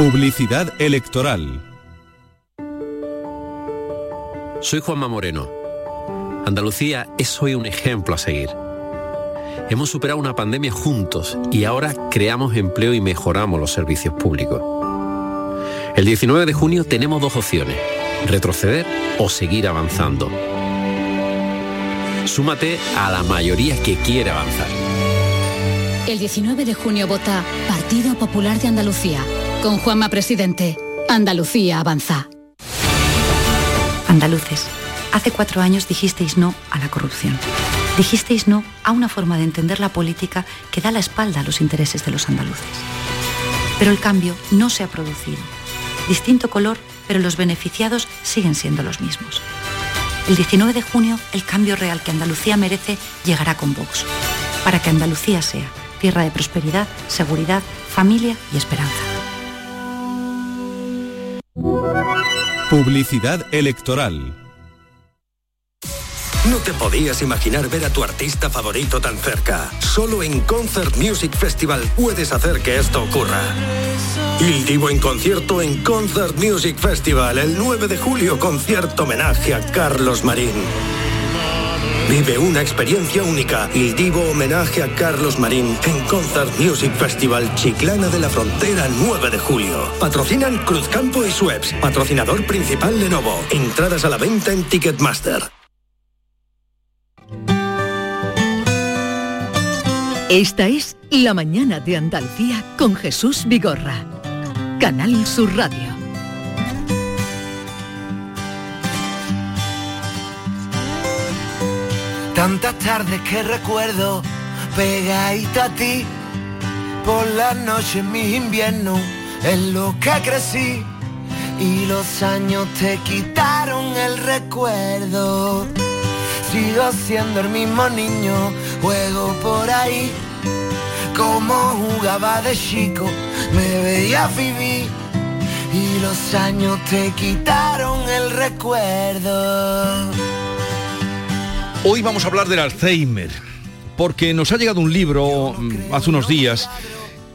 Publicidad electoral. Soy Juanma Moreno. Andalucía es hoy un ejemplo a seguir. Hemos superado una pandemia juntos y ahora creamos empleo y mejoramos los servicios públicos. El 19 de junio tenemos dos opciones, retroceder o seguir avanzando. Súmate a la mayoría que quiere avanzar. El 19 de junio vota Partido Popular de Andalucía. Con Juanma Presidente. Andalucía avanza. Andaluces, hace cuatro años dijisteis no a la corrupción. Dijisteis no a una forma de entender la política que da la espalda a los intereses de los andaluces. Pero el cambio no se ha producido. Distinto color, pero los beneficiados siguen siendo los mismos. El 19 de junio, el cambio real que Andalucía merece llegará con Vox, para que Andalucía sea tierra de prosperidad, seguridad, familia y esperanza. Publicidad electoral. No te podías imaginar ver a tu artista favorito tan cerca. Solo en Concert Music Festival puedes hacer que esto ocurra. Il Divo en concierto en Concert Music Festival el 9 de julio, concierto homenaje a Carlos Marín. Vive una experiencia única. Il Divo homenaje a Carlos Marín en Concert Music Festival Chiclana de la Frontera 9 de julio. Patrocinan Cruzcampo y Sueps. Patrocinador principal Lenovo. Entradas a la venta en Ticketmaster. Esta es La Mañana de Andalucía con Jesús Vigorra. Canal Sur Radio. Tantas tardes que recuerdo pegadito a ti. Por las noches mis inviernos en lo que crecí. Y los años te quitaron el recuerdo. Sigo siendo el mismo niño, juego por ahí. Como jugaba de chico, me veía vivir. Y los años te quitaron el recuerdo. Hoy vamos a hablar del Alzheimer, porque nos ha llegado un libro mm, hace unos días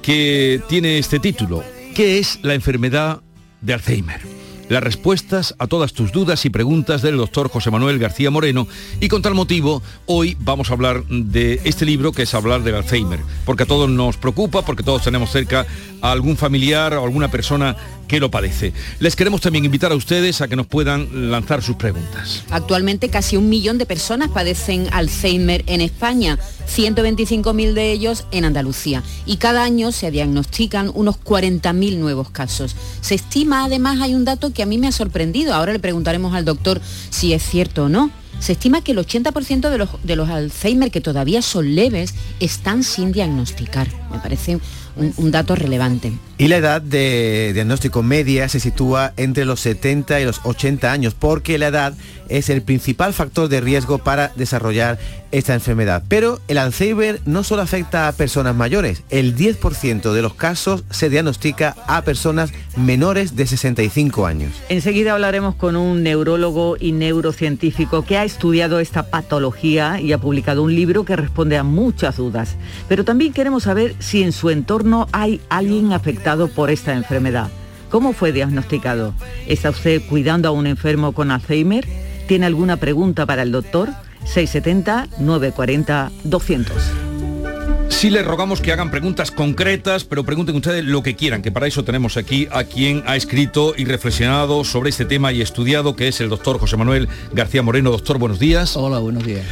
que tiene este título. ¿Qué es la enfermedad de Alzheimer? Las respuestas a todas tus dudas y preguntas del doctor José Manuel García Moreno y con tal motivo hoy vamos a hablar de este libro que es hablar del Alzheimer, porque a todos nos preocupa, porque todos tenemos cerca a algún familiar o alguna persona que lo padece. Les queremos también invitar a ustedes a que nos puedan lanzar sus preguntas. Actualmente casi un millón de personas padecen Alzheimer en España, 125.000 de ellos en Andalucía y cada año se diagnostican unos 40.000 nuevos casos. Se estima además, hay un dato que a mí me ha sorprendido, ahora le preguntaremos al doctor si es cierto o no. Se estima que el 80% de los, de los Alzheimer que todavía son leves están sin diagnosticar. Me parece un, dato relevante. Y la edad de diagnóstico media se sitúa entre los 70 y los 80 años, porque la edad es el principal factor de riesgo para desarrollar esta enfermedad. Pero el Alzheimer no solo afecta a personas mayores, el 10% de los casos se diagnostica a personas menores de 65 años. Enseguida hablaremos con un neurólogo y neurocientífico que ha estudiado esta patología y ha publicado un libro que responde a muchas dudas. Pero también queremos saber si en su entorno hay alguien afectado por esta enfermedad. ¿Cómo fue diagnosticado? ¿Está usted cuidando a un enfermo con Alzheimer? ¿Tiene alguna pregunta para el doctor? 670-940-200. Sí les rogamos que hagan preguntas concretas, pero pregunten ustedes lo que quieran, que para eso tenemos aquí a quien ha escrito y reflexionado sobre este tema y estudiado, que es el doctor José Manuel García Moreno. Doctor, buenos días. Hola, buenos días.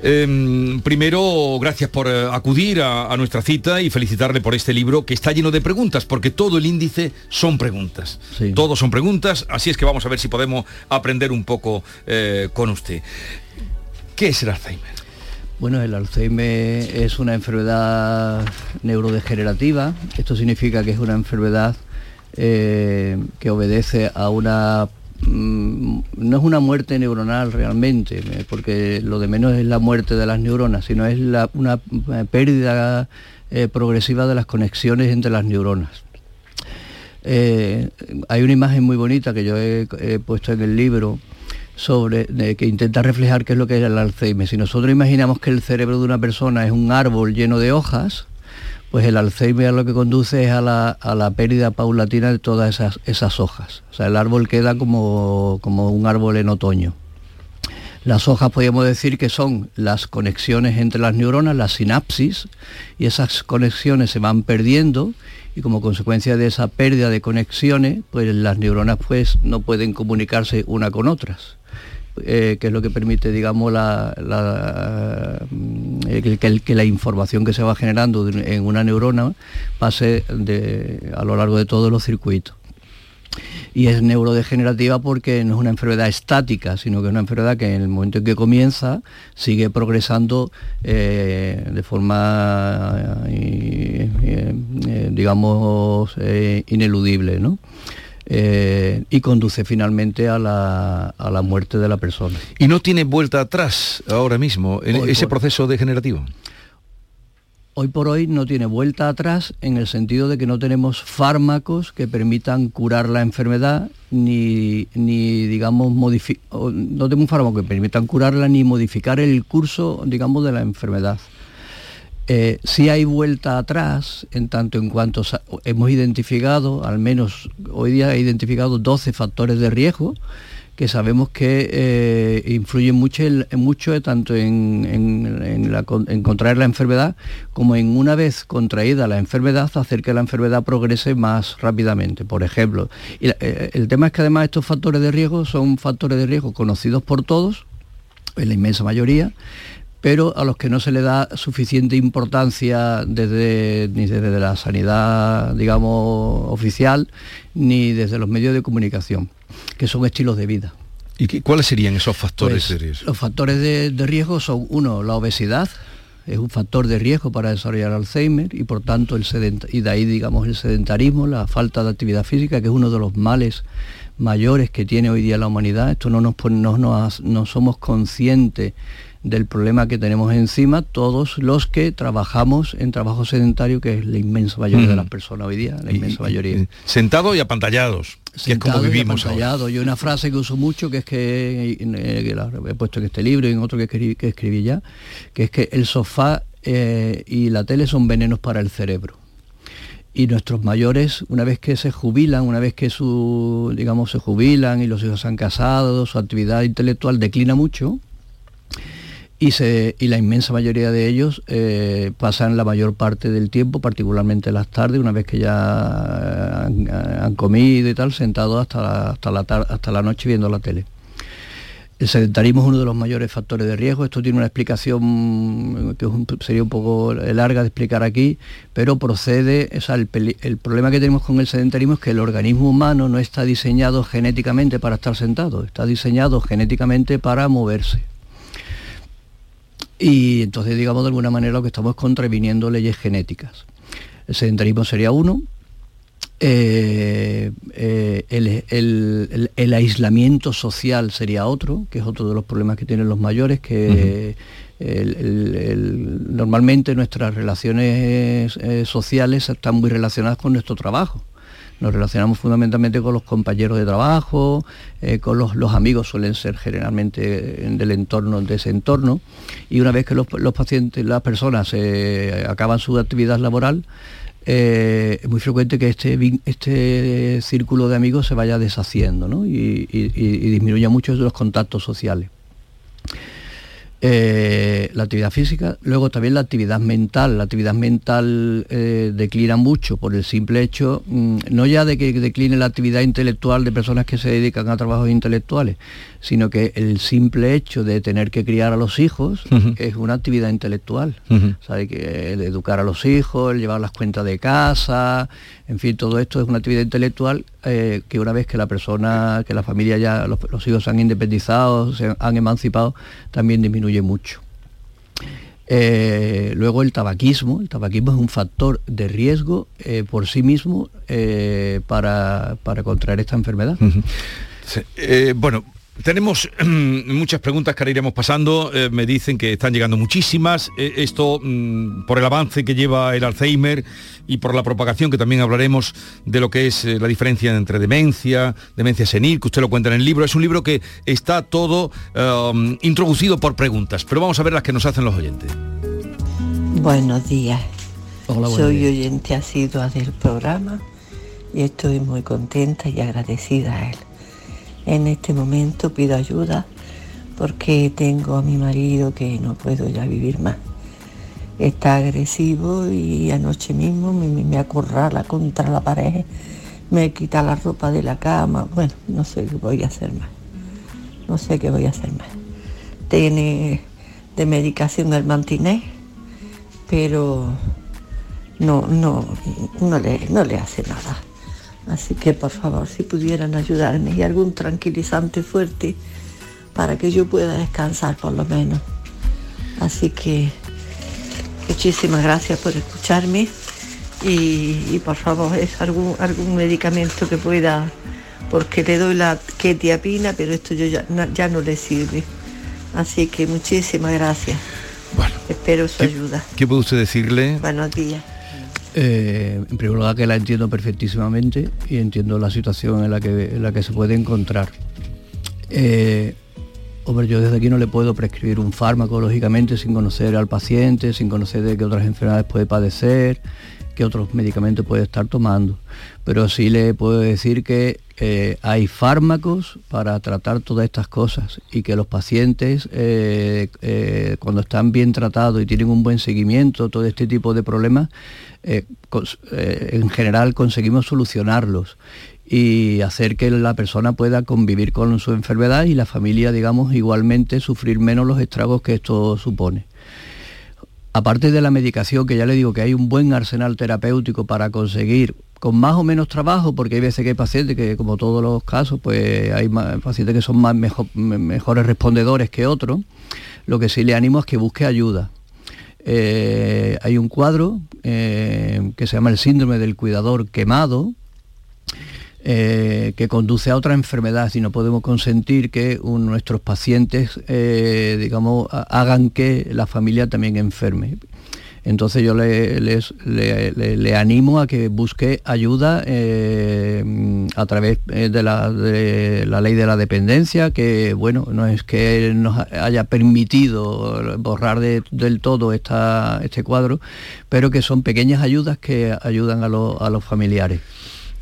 Eh, primero, gracias por eh, acudir a, a, nuestra cita y felicitarle por este libro que está lleno de preguntas, porque todo el índice son preguntas. Sí. Todos son preguntas, así es que vamos a ver si podemos aprender un poco eh, con usted. ¿Qué es el Alzheimer? Bueno, el Alzheimer es una enfermedad neurodegenerativa. Esto significa que es una enfermedad eh, que obedece a una mm, no es una muerte neuronal realmente, eh, porque lo de menos es la muerte de las neuronas, sino es una eh, pérdida progresiva de las conexiones entre las neuronas. Hay una imagen muy bonita que yo he puesto en el libro sobre que intenta reflejar qué es lo que es el Alzheimer. Si nosotros imaginamos que el cerebro de una persona es un árbol lleno de hojas, pues el Alzheimer lo que conduce es a la, pérdida paulatina de todas esas, esas, hojas. O sea, el árbol queda como, como un árbol en otoño. Las hojas podríamos decir que son las conexiones entre las neuronas, la sinapsis, y esas conexiones se van perdiendo y como consecuencia de esa pérdida de conexiones, pues las neuronas pues no pueden comunicarse una con otras. Eh, que es lo que permite, digamos, la, eh, que, la información que se va generando en una neurona pase a lo largo de todos los circuitos. Y es neurodegenerativa porque no es una enfermedad estática, sino que es una enfermedad que en el momento en que comienza sigue progresando eh, de forma, digamos, ineludible. ¿no? Eh, y conduce finalmente a la, a la, muerte de la persona. ¿Y no tiene vuelta atrás ahora mismo en ese proceso degenerativo? Hoy por hoy no tiene vuelta atrás en el sentido de que no tenemos fármacos que permitan curar la enfermedad ni, ni digamos, no tenemos un fármaco que permitan curarla ni modificar el curso, digamos, de la enfermedad. Eh, si hay vuelta atrás, en tanto en cuanto hemos identificado, al menos hoy día he identificado 12 factores de riesgo que sabemos que eh, influyen mucho, mucho tanto en, contraer la enfermedad como en una vez contraída la enfermedad hacer que la enfermedad progrese más rápidamente. Por ejemplo, eh, el tema es que además estos factores de riesgo son factores de riesgo conocidos por todos, en la inmensa mayoría, pero a los que no se le da suficiente importancia desde, ni desde la sanidad, digamos, oficial, ni desde los medios de comunicación, que son estilos de vida. ¿Y cuáles serían esos factores pues, de riesgo? Los factores de, riesgo son, uno, la obesidad, es un factor de riesgo para desarrollar Alzheimer y por tanto el y de ahí digamos el sedentarismo, la falta de actividad física, que es uno de los males mayores que tiene hoy día la humanidad. Esto no nos no, no, no somos conscientes del problema que tenemos encima todos los que trabajamos en trabajo sedentario, que es la inmensa mayoría de las personas hoy día, la inmensa mayoría. Sentados y apantallados. que es como vivimos y ahora. Y una frase que uso mucho, que es que, he puesto en este libro y en otro que escribí, que escribí ya, que es que el sofá eh, y la tele son venenos para el cerebro y nuestros mayores, una vez que se jubilan, una vez que su, digamos, se jubilan y los hijos se han casado, su actividad intelectual declina mucho, y, la inmensa mayoría de ellos eh, pasan la mayor parte del tiempo, particularmente las tardes, una vez que ya han, comido y tal, sentados hasta la, hasta, la hasta la noche viendo la tele. El sedentarismo es uno de los mayores factores de riesgo. Esto tiene una explicación que sería un poco larga de explicar aquí, pero procede, o el, el, problema que tenemos con el sedentarismo es que el organismo humano no está diseñado genéticamente para estar sentado, está diseñado genéticamente para moverse. Y entonces, digamos, de alguna manera lo que estamos es contraviniendo leyes genéticas. El sedentarismo sería uno, eh, eh, el, aislamiento social sería otro, que es otro de los problemas que tienen los mayores, que normalmente nuestras relaciones eh, sociales están muy relacionadas con nuestro trabajo. Nos relacionamos fundamentalmente con los compañeros de trabajo, eh, con los, amigos suelen ser generalmente del entorno, de ese entorno, y una vez que los, pacientes, las personas eh, acaban su actividad laboral, eh, es muy frecuente que este, este círculo de amigos se vaya deshaciendo y, y disminuya mucho los contactos sociales. Eh, la actividad física, luego también la actividad mental. La actividad mental eh, declina mucho por el simple hecho, mm, no ya de que decline la actividad intelectual de personas que se dedican a trabajos intelectuales, sino que el simple hecho de tener que criar a los hijos es una actividad intelectual. que el educar a los hijos, el llevar las cuentas de casa, en fin, todo esto es una actividad intelectual eh, que una vez que la persona, que la familia ya, los, hijos se han independizado, se han emancipado, también disminuye mucho. Eh, luego el tabaquismo, el tabaquismo es un factor de riesgo eh, por sí mismo para, contraer esta enfermedad. bueno, tenemos muchas preguntas que ahora iremos pasando. Eh, me dicen que están llegando muchísimas. Eh, esto mm, por el avance que lleva el Alzheimer y por la propagación, que también hablaremos de lo que es eh, la diferencia entre demencia, demencia senil, que usted lo cuenta en el libro. Es un libro que está todo um, introducido por preguntas, pero vamos a ver las que nos hacen los oyentes. Buenos días. Soy oyente asidua del programa y estoy muy contenta y agradecida a él. En este momento pido ayuda porque tengo a mi marido que no puedo ya vivir más. Está agresivo y anoche mismo me, me acorrala contra la pared, me quita la ropa de la cama. Bueno, no sé qué voy a hacer más. No sé qué voy a hacer más. Tiene de medicación el mantinés, pero no, no, no le, no le hace nada. Así que por favor, si pudieran ayudarme y algún tranquilizante fuerte para que yo pueda descansar por lo menos. Así que muchísimas gracias por escucharme y, por favor es algún, algún medicamento que pueda, porque le doy la ketiapina, pero esto yo ya, ya no le sirve. Así que muchísimas gracias. Bueno, espero su ayuda. ¿Qué puede usted decirle? Buenos días. Eh, en primer lugar que la entiendo perfectísimamente y entiendo la situación en la que, en la que se puede encontrar. Eh, hombre, yo desde aquí no le puedo prescribir un fármaco, lógicamente, sin conocer al paciente, sin conocer de qué otras enfermedades puede padecer, qué otros medicamentos puede estar tomando. Pero sí le puedo decir que eh, hay fármacos para tratar todas estas cosas y que los pacientes, cuando están bien tratados y tienen un buen seguimiento, todo este tipo de problemas, eh, eh, en general conseguimos solucionarlos y hacer que la persona pueda convivir con su enfermedad y la familia, digamos, igualmente sufrir menos los estragos que esto supone. Aparte de la medicación, que ya le digo que hay un buen arsenal terapéutico para conseguir con más o menos trabajo, porque hay veces que hay pacientes que, como todos los casos, pues hay pacientes que son más mejores respondedores que otros, lo que sí le animo es que busque ayuda, eh, hay un cuadro eh, que se llama el síndrome del cuidador quemado, eh, que conduce a otra enfermedad y no podemos consentir que nuestros pacientes, digamos, hagan que la familia también enferme. Entonces yo le, animo a que busque ayuda eh, a través eh, de la, ley de la dependencia, que bueno, no es que nos haya permitido borrar del todo este cuadro, pero que son pequeñas ayudas que ayudan a, los familiares.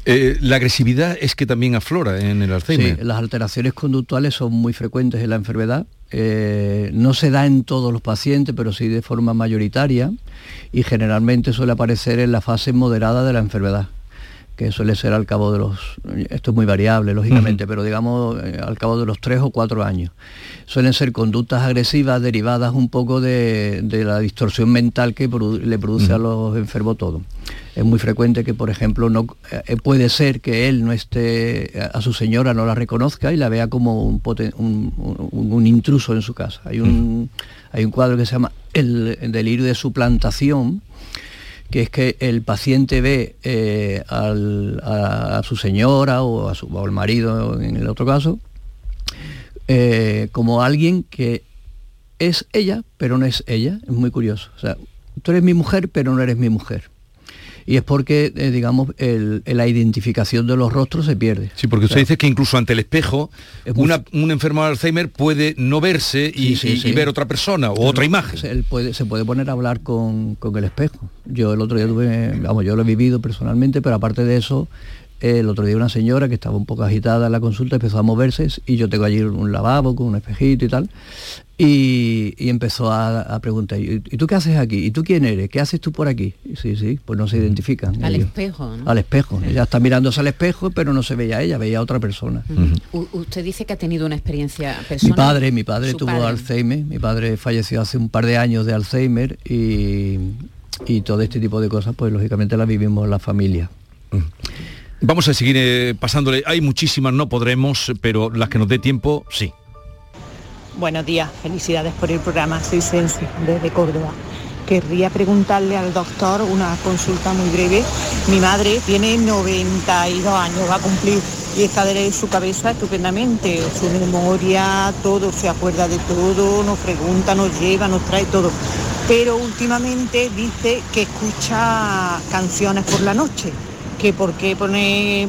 Eh, la agresividad es que también aflora en el Alzheimer. Sí, las alteraciones conductuales son muy frecuentes en la enfermedad eh, no se da en todos los pacientes, pero sí de forma mayoritaria y generalmente suele aparecer en la fase moderada de la enfermedad que suele ser al cabo de los, esto es muy variable lógicamente, pero digamos eh, al cabo de los tres o cuatro años. Suelen ser conductas agresivas derivadas un poco de, la distorsión mental que le produce a los enfermos todo. Es muy frecuente que, por ejemplo, no, eh, puede ser que él no esté, a su señora no la reconozca y la vea como un, un, intruso en su casa. Hay un, hay un cuadro que se llama el delirio de suplantación, que es que el paciente ve eh, a, su señora o, a su, al marido en el otro caso, eh, como alguien que es ella, pero no es ella. Es muy curioso. O sea, tú eres mi mujer, pero no eres mi mujer y es porque, eh, digamos, la identificación de los rostros se pierde. Sí, porque usted dice que incluso ante el espejo, una, un enfermo de Alzheimer puede no verse y, ver otra persona o otra imagen. Se puede, se puede poner a hablar con, con el espejo. Yo el otro día tuve, vamos, yo lo he vivido personalmente, pero aparte de eso, el otro día una señora que estaba un poco agitada en la consulta empezó a moverse y yo tengo allí un lavabo con un espejito y tal. Y, empezó a, preguntar, ¿y tú qué haces aquí? ¿Y tú quién eres? ¿Qué haces tú por aquí? sí, sí, pues no se identifican. Al espejo, ¿no? Al espejo. Ella está mirándose al espejo, pero no se veía a ella, veía a otra persona. Usted dice que ha tenido una experiencia personal. Mi padre, mi padre tuvo Alzheimer, mi padre falleció hace un par de años de Alzheimer y, y todo este tipo de cosas, pues lógicamente las vivimos en la familia. Vamos a seguir eh, pasándole. Hay muchísimas, no podremos, pero las que nos dé tiempo, sí. Buenos días, felicidades por el programa. Soy Sensi, desde Córdoba. Querría preguntarle al doctor una consulta muy breve. Mi madre tiene 92 años, va a cumplir y está de su cabeza estupendamente, su memoria, todo, se acuerda de todo, nos pregunta, nos lleva, nos trae todo. Pero últimamente dice que escucha canciones por la noche que por qué pone,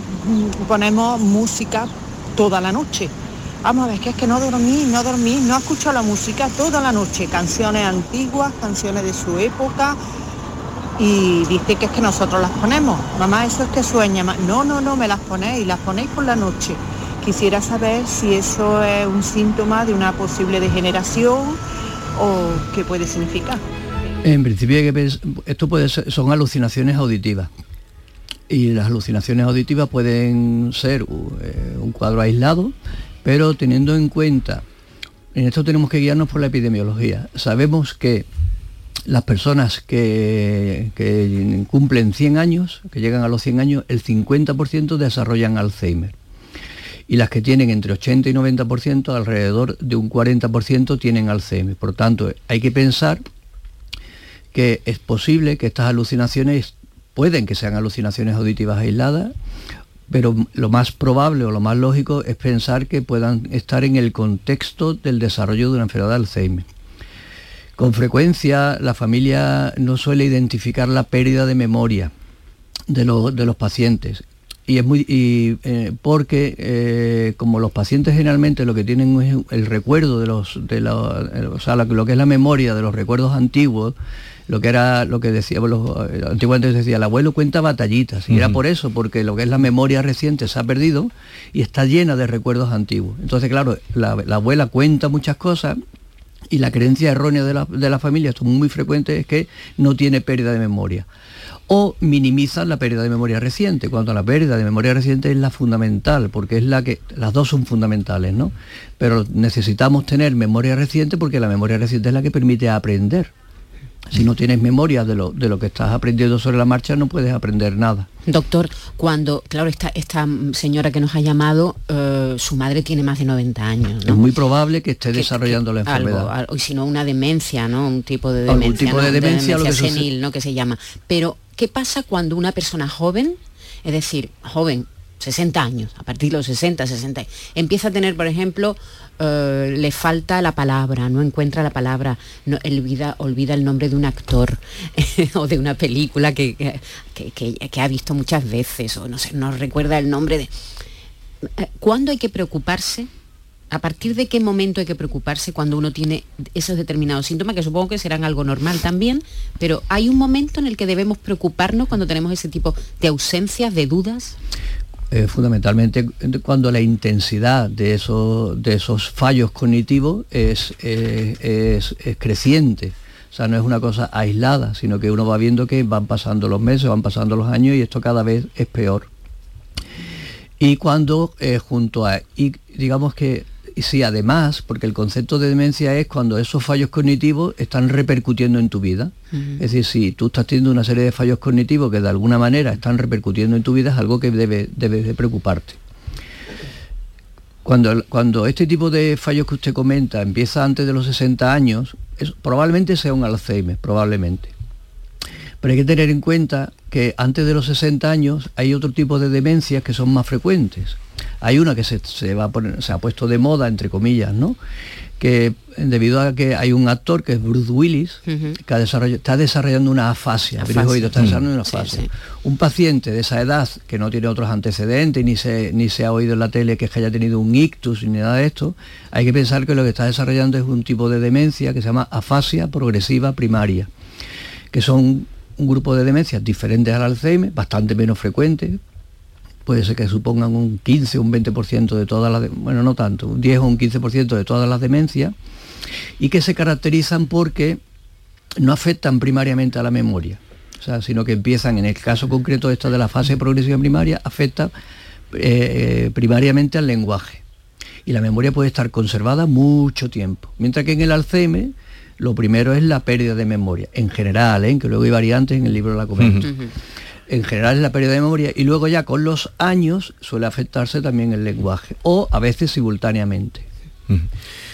ponemos música toda la noche. Vamos a ver, que es que no dormí, no dormí, no escucho la música toda la noche, canciones antiguas, canciones de su época. y dice que es que nosotros las ponemos. Mamá, eso es que sueña. No, no, no, me las ponéis, las ponéis por la noche. Quisiera saber si eso es un síntoma de una posible degeneración o qué puede significar. En principio esto puede ser, son alucinaciones auditivas y las alucinaciones auditivas pueden ser eh, un cuadro aislado, pero teniendo en cuenta, en esto tenemos que guiarnos por la epidemiología. Sabemos que las personas que, que, cumplen 100 años, que llegan a los 100 años, el 50% desarrollan Alzheimer. Y las que tienen entre 80 y 90%, alrededor de un 40% tienen Alzheimer. Por tanto, hay que pensar que es posible que estas alucinaciones pueden que sean alucinaciones auditivas aisladas, pero lo más probable o lo más lógico es pensar que puedan estar en el contexto del desarrollo de una enfermedad de Alzheimer. Con frecuencia la familia no suele identificar la pérdida de memoria de, los pacientes. Y es muy eh, porque eh, como los pacientes generalmente lo que tienen es el recuerdo de los de o sea, lo que es la memoria de los recuerdos antiguos lo que era lo que decía eh, antiguamente decía el abuelo cuenta batallitas y era por eso porque lo que es la memoria reciente se ha perdido y está llena de recuerdos antiguos entonces claro la abuela cuenta muchas cosas y la creencia errónea de la, familia, esto es muy frecuente, es que no tiene pérdida de memoria. O minimizan la pérdida de memoria reciente, cuando la pérdida de memoria reciente es la fundamental, porque es la que, las dos son fundamentales, ¿no? Pero necesitamos tener memoria reciente porque la memoria reciente es la que permite aprender. Si no tienes memoria de lo, de lo que estás aprendiendo sobre la marcha, no puedes aprender nada. Doctor, cuando, claro, esta, esta señora que nos ha llamado, eh, su madre tiene más de 90 años. Es muy probable que esté desarrollando la enfermedad. Algo, y si no, una demencia, ¿no? Un tipo de demencia. Un tipo de demencia, senil, ¿no? Que se llama. Pero, ¿qué pasa cuando una persona joven, es decir, joven, 60 años, a partir de los 60, 60, empieza a tener, por ejemplo, eh, le falta la palabra, no encuentra la palabra, no, olvida, olvida el nombre de un actor o de una película que, que, ha visto muchas veces, o no sé, no recuerda el nombre de... Eh, ¿Cuándo hay que preocuparse? ¿A partir de qué momento hay que preocuparse cuando uno tiene esos determinados síntomas, que supongo que serán algo normal también, pero hay un momento en el que debemos preocuparnos cuando tenemos ese tipo de ausencias, de dudas? Eh, fundamentalmente cuando la intensidad de esos, de esos fallos cognitivos es, es, creciente. O sea, no es una cosa aislada, sino que uno va viendo que van pasando los meses, van pasando los años y esto cada vez es peor. Y cuando eh, junto a, y digamos que y sí, además, porque el concepto de demencia es cuando esos fallos cognitivos están repercutiendo en tu vida. Es decir, si tú estás teniendo una serie de fallos cognitivos que de alguna manera están repercutiendo en tu vida, es algo que debe, debe de preocuparte. Cuando, cuando, este tipo de fallos que usted comenta empieza antes de los 60 años, probablemente sea un Alzheimer, probablemente. Pero hay que tener en cuenta que antes de los 60 años hay otro tipo de demencias que son más frecuentes hay una que se, va a poner, se ha puesto de moda, entre comillas, ¿no? que debido a que hay un actor que es Bruce Willis, que está desarrollando una afasia, está desarrollando una afasia. Un paciente de esa edad que no tiene otros antecedentes, ni se, ni se ha oído en la tele que, que haya tenido un ictus ni nada de esto, hay que pensar que lo que está desarrollando es un tipo de demencia que se llama afasia progresiva primaria, que son un grupo de demencias diferentes al Alzheimer, bastante menos frecuentes, puede ser que supongan un 15 o un 20% de todas las, bueno, no tanto, un 10 o un 15% de todas las demencias, y que se caracterizan porque no afectan primariamente a la memoria, o sea, sino que empiezan, en el caso concreto esto de la fase progresiva primaria, afecta eh, eh, primariamente al lenguaje. Y la memoria puede estar conservada mucho tiempo. Mientras que en el Alzheimer, lo primero es la pérdida de memoria, en general, ¿eh? que luego hay variantes en el libro de la comento en general es la pérdida de memoria y luego ya con los años suele afectarse también el lenguaje o a veces simultáneamente.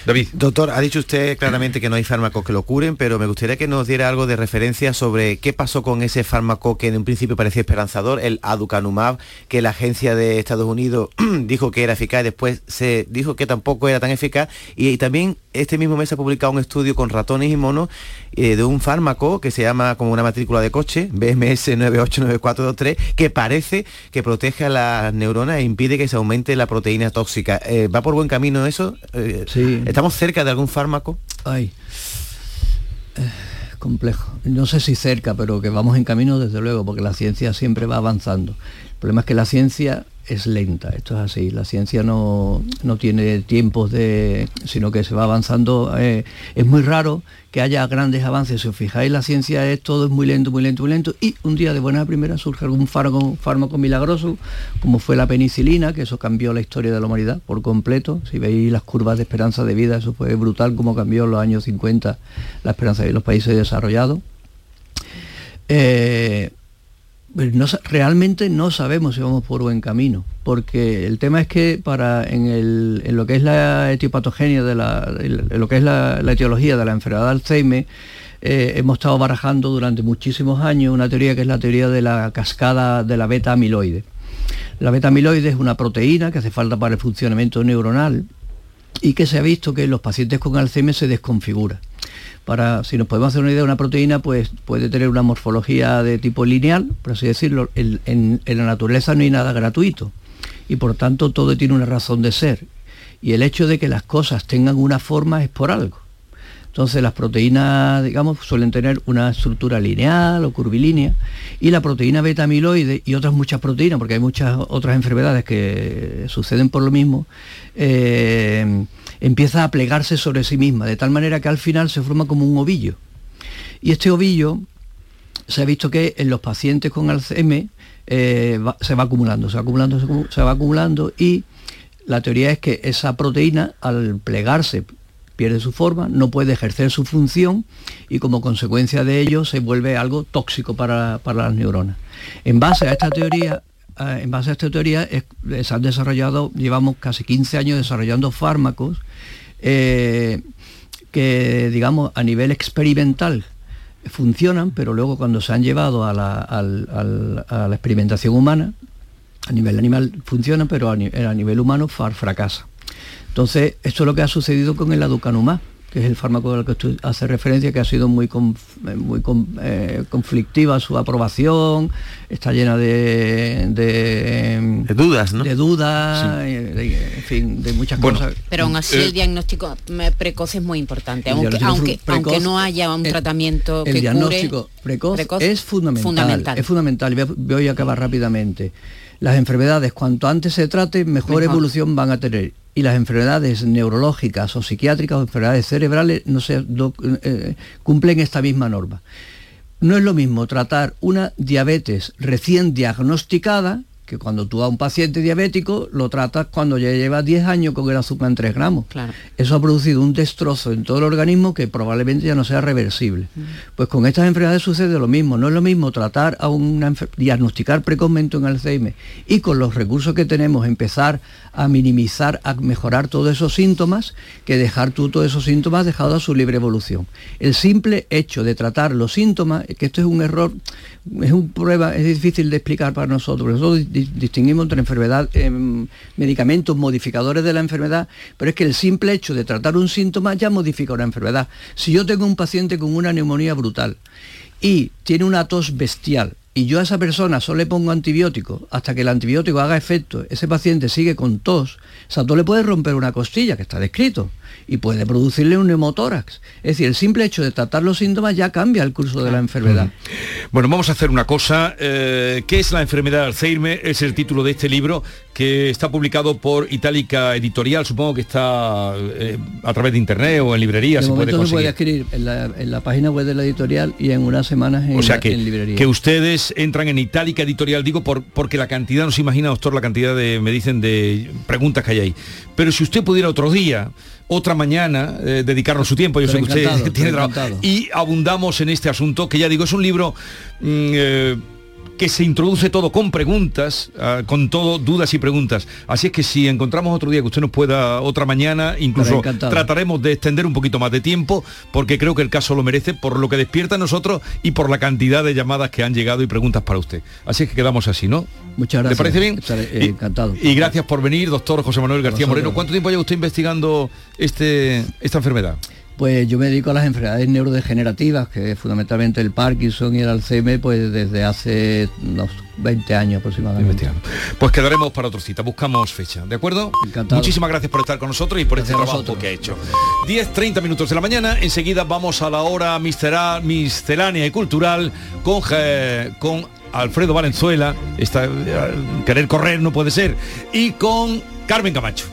David. Doctor, ha dicho usted claramente que no hay fármacos que lo curen, pero me gustaría que nos diera algo de referencia sobre qué pasó con ese fármaco que en un principio parecía esperanzador, el aducanumab, que la agencia de Estados Unidos dijo que era eficaz y después se dijo que tampoco era tan eficaz. Y, también este mismo mes se ha publicado un estudio con ratones y monos eh, de un fármaco que se llama como una matrícula de coche, BMS 989423, que parece que protege a las neuronas e impide que se aumente la proteína tóxica. Eh, ¿Va por buen camino eso? Eh, sí. ¿Estamos cerca de algún fármaco? Ay. complejo. No sé si cerca, pero que vamos en camino desde luego, porque la ciencia siempre va avanzando. El problema es que la ciencia es lenta, esto es así, la ciencia no, no tiene tiempos de, sino que se va avanzando. eh, es muy raro que haya grandes avances, si os fijáis, la ciencia es todo es muy lento, muy lento, muy lento, y un día de buena primera surge algún fármaco, fármaco milagroso, como fue la penicilina, que eso cambió la historia de la humanidad por completo. Si veis las curvas de esperanza de vida, eso fue brutal como cambió en los años 50 la esperanza de los países desarrollados. Eh, no realmente no sabemos si vamos por buen camino, porque el tema es que para en, lo que es la etiopatogenia de la, en lo que es la, la etiología de la enfermedad de Alzheimer, eh, hemos estado barajando durante muchísimos años una teoría que es la teoría de la cascada de la beta amiloide. La beta amiloide es una proteína que hace falta para el funcionamiento neuronal y que se ha visto que en los pacientes con Alzheimer se desconfigura. Para, si nos podemos hacer una idea, una proteína pues, puede tener una morfología de tipo lineal, por así decirlo. En, la naturaleza no hay nada gratuito y por tanto todo tiene una razón de ser. Y el hecho de que las cosas tengan una forma es por algo. Entonces las proteínas, digamos, suelen tener una estructura lineal o curvilínea y la proteína beta amiloide y otras muchas proteínas, porque hay muchas otras enfermedades que suceden por lo mismo, eh, empieza a plegarse sobre sí misma, de tal manera que al final se forma como un ovillo. Y este ovillo se ha visto que en los pacientes con Alzheimer eh, se va acumulando, se va acumulando, se acu- se va acumulando y la teoría es que esa proteína al plegarse pierde su forma, no puede ejercer su función y como consecuencia de ello se vuelve algo tóxico para, para las neuronas. En base a esta teoría, en base a esta teoría se han desarrollado, llevamos casi 15 años desarrollando fármacos eh, que digamos a nivel experimental funcionan, pero luego cuando se han llevado a la, experimentación humana, a nivel animal funcionan, pero a, ni- a nivel humano fracasa. Entonces, esto es lo que ha sucedido con el aducanumab, que es el fármaco al que usted hace referencia, que ha sido muy, conf- eh, muy con- eh, conflictiva su aprobación, está llena de, de, dudas, ¿no? De dudas, eh, de- en fin, de muchas cosas. Pero aún así Eh, el diagnóstico mm, precoz es muy importante, aunque, diagnóstico aunque, precoz- aunque no haya un el- tratamiento el que diagnóstico cure, precoz, es fundamental, fundamental. Es fundamental. Y voy a- Voy a acabar rápidamente. Las enfermedades, cuanto antes se trate, mejor, Mejor. evolución van a tener. Y las enfermedades neurológicas o psiquiátricas o enfermedades cerebrales no se, eh, cumplen esta misma norma. No es lo mismo tratar una diabetes recién diagnosticada que cuando tú a un paciente diabético lo tratas cuando ya lleva 10 años con el azúcar en 3 gramos. Eso ha producido un destrozo en todo el organismo que probablemente ya no sea reversible. Pues con estas enfermedades sucede lo mismo. No es lo mismo tratar a una enfer- diagnosticar precozmente un Alzheimer y con los recursos que tenemos empezar a minimizar, a mejorar todos esos síntomas, que dejar tú todos esos síntomas dejados a su libre evolución. El simple hecho de tratar los síntomas, que esto es un error, es un prueba, es difícil de explicar para nosotros. Distinguimos entre enfermedad, em, medicamentos modificadores de la enfermedad, pero es que el simple hecho de tratar un síntoma ya modifica una enfermedad. Si yo tengo un paciente con una neumonía brutal y tiene una tos bestial, y yo a esa persona solo le pongo antibiótico hasta que el antibiótico haga efecto, ese paciente sigue con tos, esa tos le puede romper una costilla, que está descrito, y puede producirle un neumotórax. Es decir, el simple hecho de tratar los síntomas ya cambia el curso de la enfermedad. Bueno, vamos a hacer una cosa. eh, ¿Qué es la enfermedad de Alzheimer? Es el título de este libro que está publicado por Itálica Editorial. Supongo que está eh, a través de internet o en librería de se puede se puede conseguir. adquirir en la, en la página web de la editorial y en unas semanas en, O sea que, en librería. que ustedes entran en Itálica Editorial, digo, por, porque la cantidad, no se imagina, doctor, la cantidad de, me dicen, de preguntas que hay ahí. Pero si usted pudiera otro día, otra mañana, eh, dedicarnos su tiempo, yo Pero sé que usted tiene trabajo, y abundamos en este asunto, que ya digo, es un libro... mm, eh, que se introduce todo con preguntas, ah, con todo dudas y preguntas. Así es que si encontramos otro día que usted nos pueda, otra mañana, incluso trataremos de extender un poquito más de tiempo, porque creo que el caso lo merece por lo que despierta a nosotros y por la cantidad de llamadas que han llegado y preguntas para usted. Así es que quedamos así, ¿no? Muchas ¿Le gracias. parece bien? Estaré, eh, Y- encantado. Y gracias por venir, doctor José Manuel García. Moreno. ¿Cuánto tiempo lleva usted investigando este, esta enfermedad? Pues yo me dedico a las enfermedades neurodegenerativas, que es fundamentalmente el Parkinson y el Alzheimer, pues desde hace unos 20 años aproximadamente. Pues quedaremos para otra cita, buscamos fecha, ¿de acuerdo? Muchísimas gracias por estar con nosotros y por este trabajo que ha hecho. 10, 30 minutos de la mañana, enseguida vamos a la hora miscelánea y cultural con, con Alfredo Valenzuela, eh, querer correr no puede ser, y con Carmen Camacho.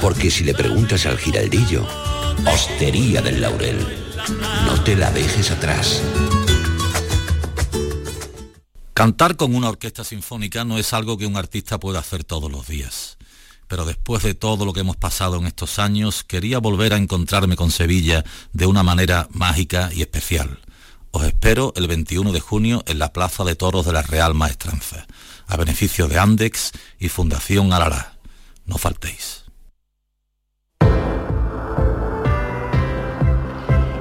Porque si le preguntas al giraldillo, Hostería del Laurel, no te la dejes atrás. Cantar con una orquesta sinfónica no es algo que un artista pueda hacer todos los días. Pero después de todo lo que hemos pasado en estos años, quería volver a encontrarme con Sevilla de una manera mágica y especial. Os espero el 21 de junio en la Plaza de Toros de la Real Maestranza, a beneficio de Andex y Fundación Alará. No faltéis.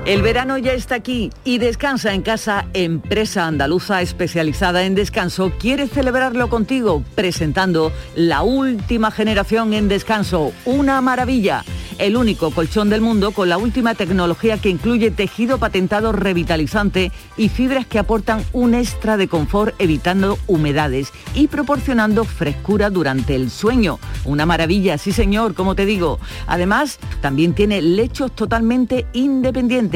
El verano ya está aquí y Descansa en Casa, empresa andaluza especializada en descanso, quiere celebrarlo contigo presentando la última generación en descanso, una maravilla el único colchón del mundo con la última tecnología que incluye tejido patentado revitalizante y fibras que aportan un extra de confort evitando humedades y proporcionando frescura durante el sueño. Una maravilla, sí señor, como te digo. Además, también tiene lechos totalmente independientes.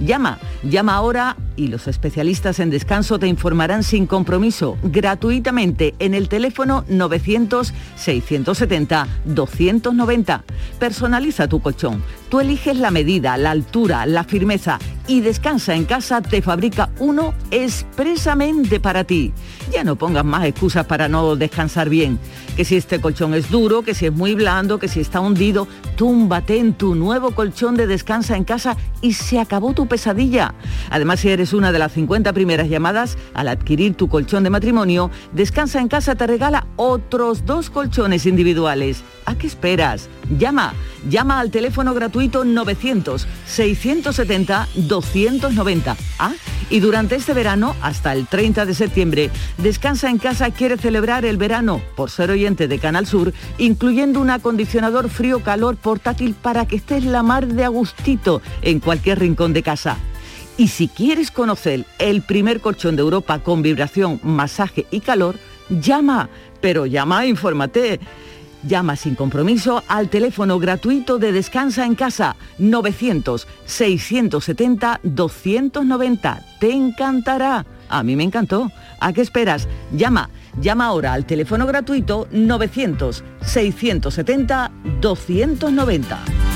Llama, llama ahora y los especialistas en descanso te informarán sin compromiso, gratuitamente, en el teléfono 900-670-290. Personaliza tu colchón. Tú eliges la medida, la altura, la firmeza y Descansa en casa te fabrica uno expresamente para ti. Ya no pongas más excusas para no descansar bien. Que si este colchón es duro, que si es muy blando, que si está hundido, túmbate en tu nuevo colchón de Descansa en casa y se acabó tu pesadilla. Además, si eres una de las 50 primeras llamadas, al adquirir tu colchón de matrimonio, Descansa en casa te regala otros dos colchones individuales. ¿A qué esperas? Llama, llama al teléfono gratuito 900-670-290. Ah, y durante este verano, hasta el 30 de septiembre, Descansa en casa quiere celebrar el verano, por ser oyente de Canal Sur, incluyendo un acondicionador frío-calor portátil para que estés la mar de agustito en cualquier rincón de casa. Y si quieres conocer el primer colchón de Europa con vibración, masaje y calor, llama, pero llama infórmate. Llama sin compromiso al teléfono gratuito de Descansa en Casa 900-670-290. Te encantará. A mí me encantó. ¿A qué esperas? Llama. Llama ahora al teléfono gratuito 900-670-290.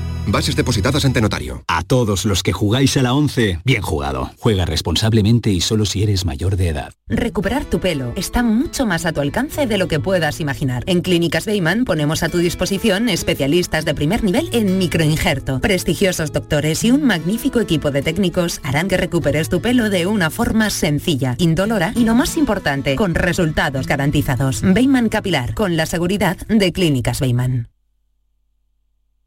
Bases depositadas ante notario. A todos los que jugáis a la 11, bien jugado. Juega responsablemente y solo si eres mayor de edad. Recuperar tu pelo está mucho más a tu alcance de lo que puedas imaginar. En Clínicas Beyman ponemos a tu disposición especialistas de primer nivel en microinjerto. Prestigiosos doctores y un magnífico equipo de técnicos harán que recuperes tu pelo de una forma sencilla, indolora y lo más importante, con resultados garantizados. Beyman Capilar, con la seguridad de Clínicas Beyman.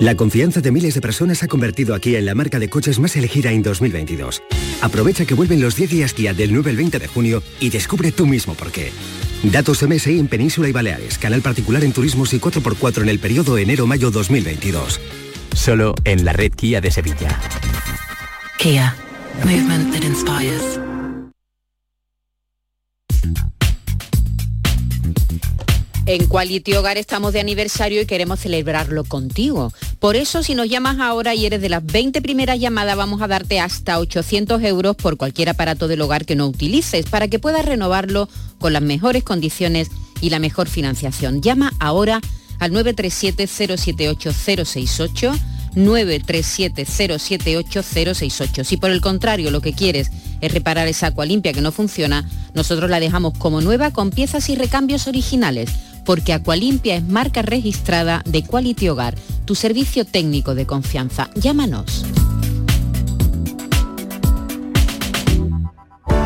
La confianza de miles de personas ha convertido a Kia en la marca de coches más elegida en 2022. Aprovecha que vuelven los 10 días Kia del 9 al 20 de junio y descubre tú mismo por qué. Datos MSI en Península y Baleares, canal particular en turismos y 4x4 en el periodo enero-mayo 2022. Solo en la red Kia de Sevilla. Kia. Movement that inspires. En Quality Hogar estamos de aniversario y queremos celebrarlo contigo. Por eso, si nos llamas ahora y eres de las 20 primeras llamadas, vamos a darte hasta 800 euros por cualquier aparato del hogar que no utilices, para que puedas renovarlo con las mejores condiciones y la mejor financiación. Llama ahora al 937-078-068, 937-078-068. Si por el contrario lo que quieres es reparar esa agua limpia que no funciona, nosotros la dejamos como nueva con piezas y recambios originales porque Aqualimpia es marca registrada de Quality Hogar, tu servicio técnico de confianza. Llámanos.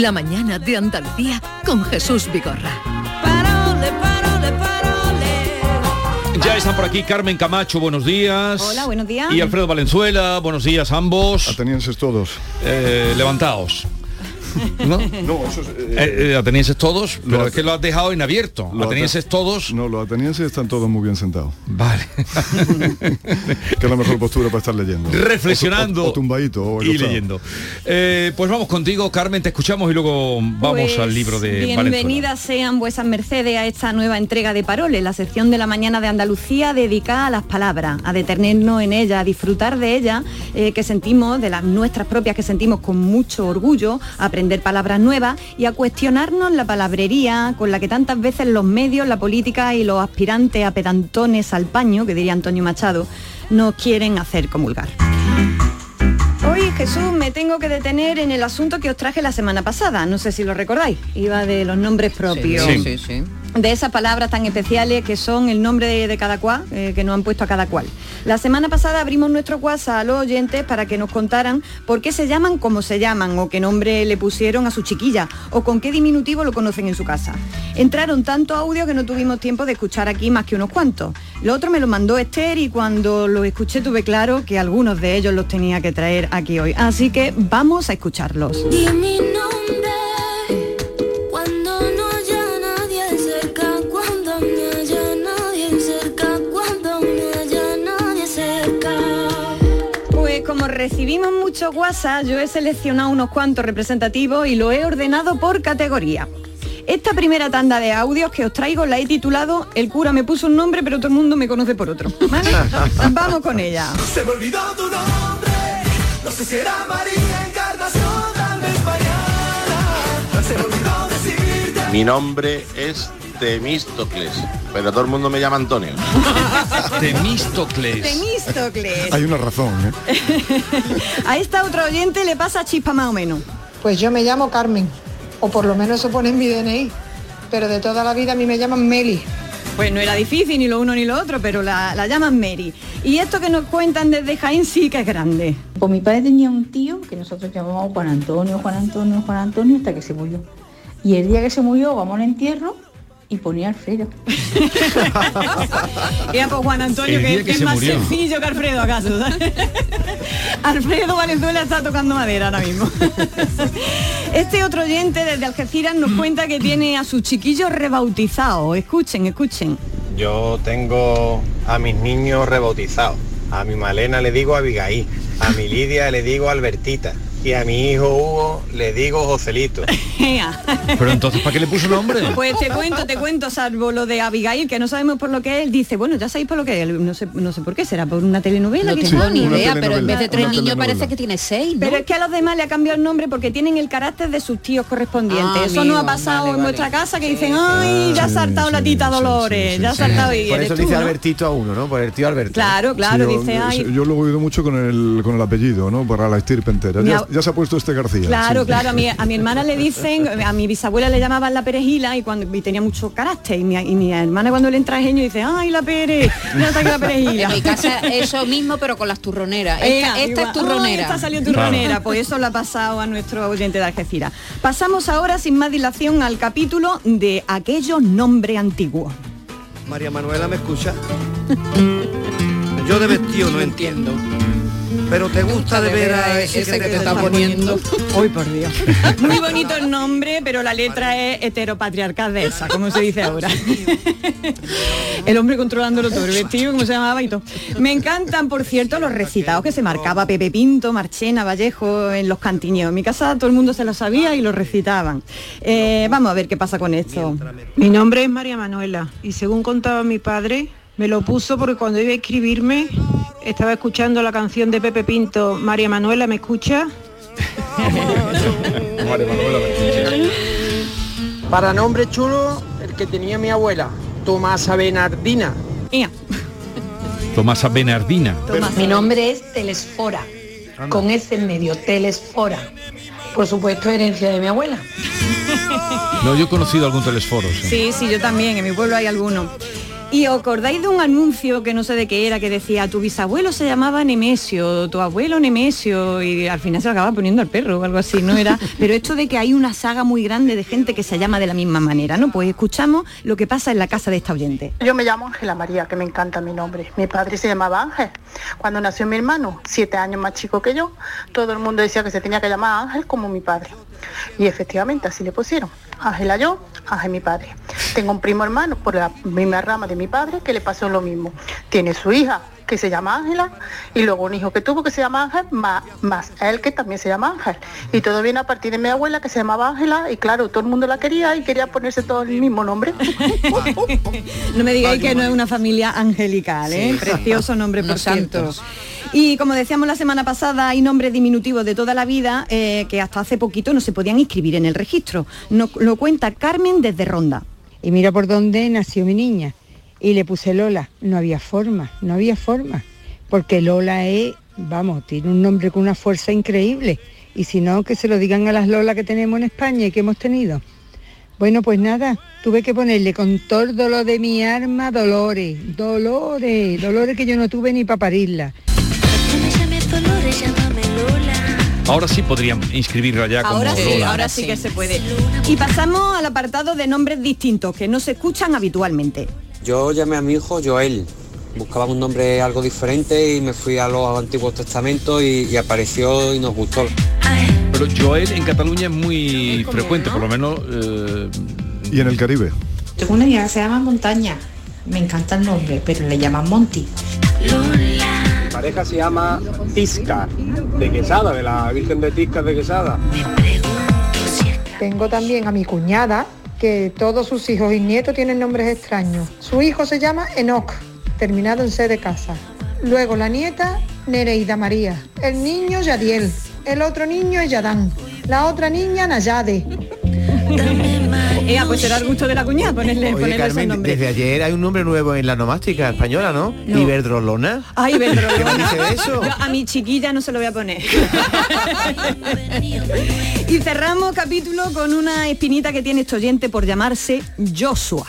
La mañana de Andalucía con Jesús Vigorra. Ya están por aquí Carmen Camacho, buenos días. Hola, buenos días. Y Alfredo Valenzuela, buenos días ambos. Atenienses todos. Eh, levantaos. ¿No? No, eso es, eh, Eh, eh, atenienses todos, pero lo es que lo has dejado en abierto. Los Atenienses todos. No, los atenienses están todos muy bien sentados. Vale. que es la mejor postura para estar leyendo. Reflexionando O, o- o tumbadito. o y leyendo. Eh, pues vamos contigo, Carmen, te escuchamos y luego vamos Pues, al libro de. Bienvenidas sean vuesas mercedes a esta nueva entrega de Paroles, la sección de la mañana de Andalucía dedicada a las palabras, a detenernos en ellas, a disfrutar de ellas, eh, que sentimos, de las nuestras propias que sentimos con mucho orgullo, a aprender palabras nuevas y a cuestionarnos la palabrería con la que tantas veces los medios, la política y los aspirantes a pedantones al paño, que diría Antonio Machado, nos quieren hacer comulgar. Hoy, Jesús, me tengo que detener en el asunto que os traje la semana pasada. No sé si lo recordáis. Iba de los nombres propios. Sí, sí, sí. De esas palabras tan especiales que son el nombre de, cada cual, eh, que nos han puesto a cada cual. La semana pasada abrimos nuestro WhatsApp a los oyentes para que nos contaran por qué se llaman como se llaman, o qué nombre le pusieron a su chiquilla, o con qué diminutivo lo conocen en su casa. Entraron tantos audios que no tuvimos tiempo de escuchar aquí más que unos cuantos. Lo otro me lo mandó Esther y cuando lo escuché tuve claro que algunos de ellos los tenía que traer aquí hoy. Así que vamos a escucharlos. Recibimos muchos WhatsApp, yo he seleccionado unos cuantos representativos y lo he ordenado por categoría. Esta primera tanda de audios que os traigo la he titulado El cura me puso un nombre, pero todo el mundo me conoce por otro. ¿vale? Vamos con ella. Se me olvidó tu nombre. No sé si era María Encarnación, tal vez mañana. Se me olvidó decirte. Mi nombre es Temístocles, pero todo el mundo me llama Antonio. Temístocles. Temístocles. Hay una razón, ¿eh? A esta otra oyente le pasa chispa más o menos. Pues yo me llamo Carmen, o por lo menos eso pone en mi DNI, pero de toda la vida a mí me llaman Meli. Pues no era difícil ni lo uno ni lo otro, pero la, la llaman Mary. Y esto que nos cuentan desde Jaén sí que es grande. Pues mi padre tenía un tío que nosotros llamamos Juan Antonio, Juan Antonio, Juan Antonio, hasta que se murió. Y el día que se murió, vamos al entierro y ponía Alfredo. Era por Juan Antonio, que, día que que es se más murió. sencillo que Alfredo, ¿acaso? Alfredo Valenzuela está tocando madera ahora mismo. Este otro oyente desde Algeciras nos cuenta que tiene a sus chiquillos rebautizados. Escuchen, escuchen. Yo tengo a mis niños rebautizados. A mi Malena le digo Abigail, a mi Lidia le digo Albertita y a mi hijo Hugo le digo Joselito. Pero entonces, ¿para qué le puso nombre? Pues te cuento, te cuento, salvo lo de Abigail, que no sabemos por lo que es, dice, bueno, ya sabéis por lo que es, no sé, no sé por qué, será por una telenovela. No tengo ni idea, pero en vez de tres niños parece que tiene seis, ¿no? Pero es que a los demás le ha cambiado el nombre porque tienen el carácter de sus tíos correspondientes. Ah, Eso amigo, nos ha pasado vale, en vale. nuestra casa que dicen, ay, ya ha saltado la tita Dolores, ya ha saltado y Por eso tú, dice ¿no? Albertito a uno, ¿no? Por el tío Alberto. Claro, claro, Sí, yo, dice, ay. yo lo he oído mucho con el, con el apellido, ¿no? Para la estirpe entera. Ya, se ha puesto este García. Claro, sí. claro, a mi, a mi hermana le dicen, a mi bisabuela le llamaban la perejila y cuando y tenía mucho carácter y mi, y mi hermana cuando le entra genio dice, ay la pere, no está aquí la perejila. En mi casa eso mismo, pero con las turroneras. Esta, Ea, esta igual. es turronera. Esta salió turronera, pues eso le ha pasado a nuestro oyente de Algeciras. Pasamos ahora sin más dilación al capítulo de aquellos nombres antiguos. María Manuela, ¿me escucha? Yo de vestido no entiendo. Pero te gusta de ver a ese, que te, está poniendo. Hoy por Dios. Muy bonito el nombre, pero la letra es heteropatriarcal de esa, como se dice ahora. el hombre controlándolo todo, el vestido, como se llamaba y todo. Me encantan, por cierto, los recitados que se marcaba Pepe Pinto, Marchena, Vallejo en los cantineos. En mi casa todo el mundo se lo sabía y lo recitaban. Eh, vamos a ver qué pasa con esto. Mi nombre es María Manuela y según contaba mi padre, me lo puso porque cuando iba a escribirme estaba escuchando la canción de Pepe Pinto, María Manuela, ¿me escucha? Para nombre chulo, el que tenía mi abuela, Tomasa Benardina. Tomasa Benardina. Mi nombre es Telesfora, con S en medio, Telesfora. Por supuesto, herencia de mi abuela. No, yo he conocido algún telesforo. sí. Sí, sí, yo también, en mi pueblo hay alguno. ¿Y os acordáis de un anuncio que no sé de qué era, que decía, tu bisabuelo se llamaba Nemesio, tu abuelo Nemesio, y al final se lo acababa poniendo al perro o algo así, ¿no era? Pero esto de que hay una saga muy grande de gente que se llama de la misma manera, ¿no? Pues escuchamos lo que pasa en la casa de esta oyente. Yo me llamo Ángela María, que me encanta mi nombre. Mi padre se llamaba Ángel. Cuando nació mi hermano, siete años más chico que yo, todo el mundo decía que se tenía que llamar Ángel como mi padre. Y efectivamente así le pusieron. Ángela yo, Ángel mi padre. Tengo un primo hermano por la misma rama de mi padre que le pasó lo mismo. Tiene su hija que se llama Ángela y luego un hijo que tuvo que se llama Ángel más, más él que también se llama Ángel. Y todo viene a partir de mi abuela que se llamaba Ángela y claro, todo el mundo la quería y quería ponerse todo el mismo nombre. No me digáis que no es una familia angelical, ¿eh? Sí. Precioso nombre, por cierto. santos. Y como decíamos la semana pasada, hay nombres diminutivos de toda la vida eh, que hasta hace poquito no se podían inscribir en el registro. Nos lo cuenta Carmen desde Ronda. Y mira por dónde nació mi niña. Y le puse Lola. No había forma, no había forma. Porque Lola es, vamos, tiene un nombre con una fuerza increíble. Y si no, que se lo digan a las Lola que tenemos en España y que hemos tenido. Bueno, pues nada, tuve que ponerle con todo el dolor de mi alma Dolores, Dolores, Dolores que yo no tuve ni para parirla. Ahora sí podrían inscribirla ya como Ahora sí, Lola. ahora sí que se puede. Y pasamos al apartado de nombres distintos que no se escuchan habitualmente. Yo llamé a mi hijo Joel. Buscaba un nombre algo diferente y me fui a los antiguos testamentos y, y apareció y nos gustó. Pero Joel en Cataluña es muy frecuente, por lo menos. eh, Y en el Caribe. Tengo una hija que se llama Montaña. Me encanta el nombre, pero le llaman Monty. pareja se llama Tisca, de Quesada, de la Virgen de Tisca de Quesada. Tengo también a mi cuñada, que todos sus hijos y nietos tienen nombres extraños. Su hijo se llama Enoch, terminado en C de casa. Luego la nieta, Nereida María. El niño, Yadiel. El otro niño es Yadán. La otra niña, Nayade. Ea, pues será el gusto de la cuñada ponerle, Oye, ponerle Carmen, desde ayer hay un nombre nuevo en la nomástica española, ¿no? Iberdrolona. Ay, Iberdrolona. ¿Qué me dice eso? Yo a mi chiquilla no se lo voy a poner. y cerramos capítulo con una espinita que tiene este oyente por llamarse Joshua.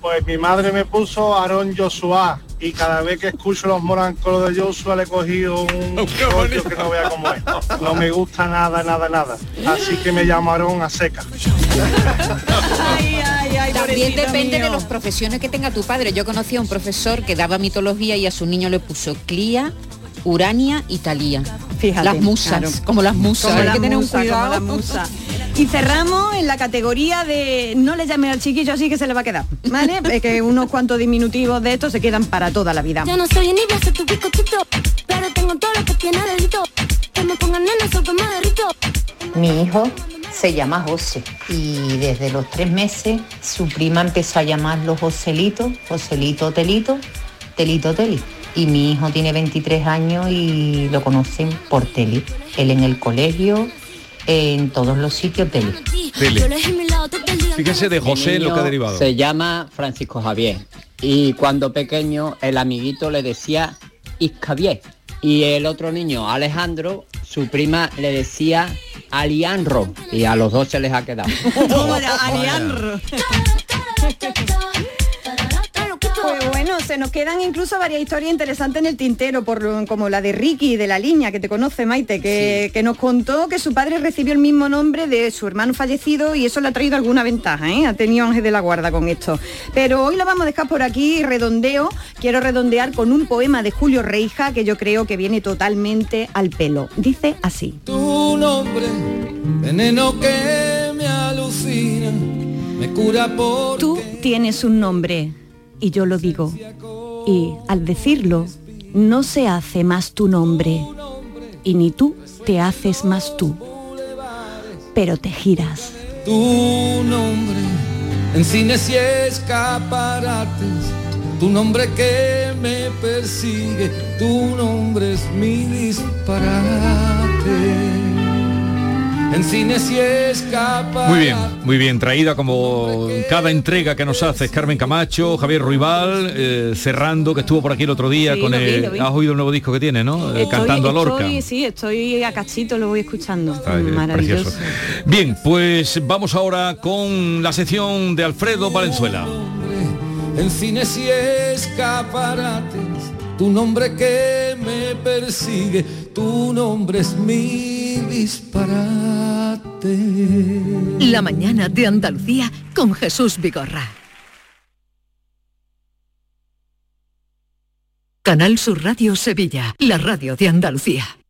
Pues mi madre me puso Aarón Joshua y cada vez que escucho los morancolos de Joshua le he cogido un rollo que no vea cómo es. No me gusta nada, nada, nada. Así que me llamo Aarón a seca. También depende mío. de las profesiones que tenga tu padre. Yo conocí a un profesor que daba mitología y a su niño le puso Clía, Urania y Talía. Fíjate, las musas, claro. como las musas. Como hay las que tener un musas, como cuidado. las musas. Y cerramos en la categoría de no le llame al chiquillo así que se le va a quedar, ¿vale? Eh, que unos cuantos diminutivos de estos se quedan para toda la vida. Yo no soy ni voy a tu bizcochito, pero tengo todo lo que tiene delito. Que me pongan nena, soy que me derrito. Mi hijo se llama José y desde los tres meses su prima empezó a llamarlo Joselito, Joselito Telito, Telito Teli. Y mi hijo tiene 23 años y lo conocen por Teli. Él en el colegio, en todos los sitios Teli. Tele. Fíjese de José lo que ha derivado. Se llama Francisco Javier y cuando pequeño el amiguito le decía Iscavier y el otro niño Alejandro, su prima le decía Alianro y a los dos se les ha quedado. Alianro. Bueno, se nos quedan incluso varias historias interesantes en el tintero, por, como la de Ricky de la Liña, que te conoce Maite, que, que nos contó que su padre recibió el mismo nombre de su hermano fallecido y eso le ha traído alguna ventaja, ¿eh? ha tenido ángel de la guarda con esto. Pero hoy lo vamos a dejar por aquí, redondeo, quiero redondear con un poema de Julio Reija que yo creo que viene totalmente al pelo. Dice así. Tu nombre, veneno que me alucina, me cura por... Tú tienes un nombre y yo lo digo. Y al decirlo, no se hace más tu nombre y ni tú te haces más tú, pero te giras. Tu nombre, en cines y escaparates, tu nombre que me persigue, tu nombre es mi disparate. En cines y escaparates. Muy bien, muy bien traída como cada entrega que nos haces Carmen Camacho, Javier Ruibal, eh, cerrando que estuvo por aquí el otro día Sí, con lo vi, el, lo vi. has oído el nuevo disco que tiene, ¿no? Eh, Estoy- Cantando a Lorca. estoy- sí, estoy a cachito, lo voy escuchando. Está, Maravilloso. precioso. Bien, pues vamos ahora con la sección de Alfredo Valenzuela. en cines y escaparates, tu nombre que me persigue, tu nombre es mi disparate. La mañana de Andalucía con Jesús Vigorra. Canal Sur Radio Sevilla, la radio de Andalucía.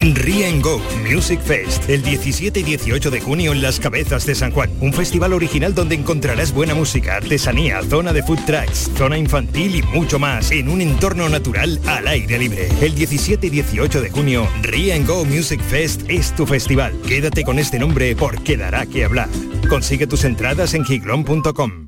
Rie Go Music Fest, el 17 y 18 de junio en Las Cabezas de San Juan. Un festival original donde encontrarás buena música, artesanía, zona de food trucks, zona infantil y mucho más en un entorno natural al aire libre. El 17 y 18 de junio, Rie Go Music Fest es tu festival. Quédate con este nombre porque dará que hablar. Consigue tus entradas en giglon.com.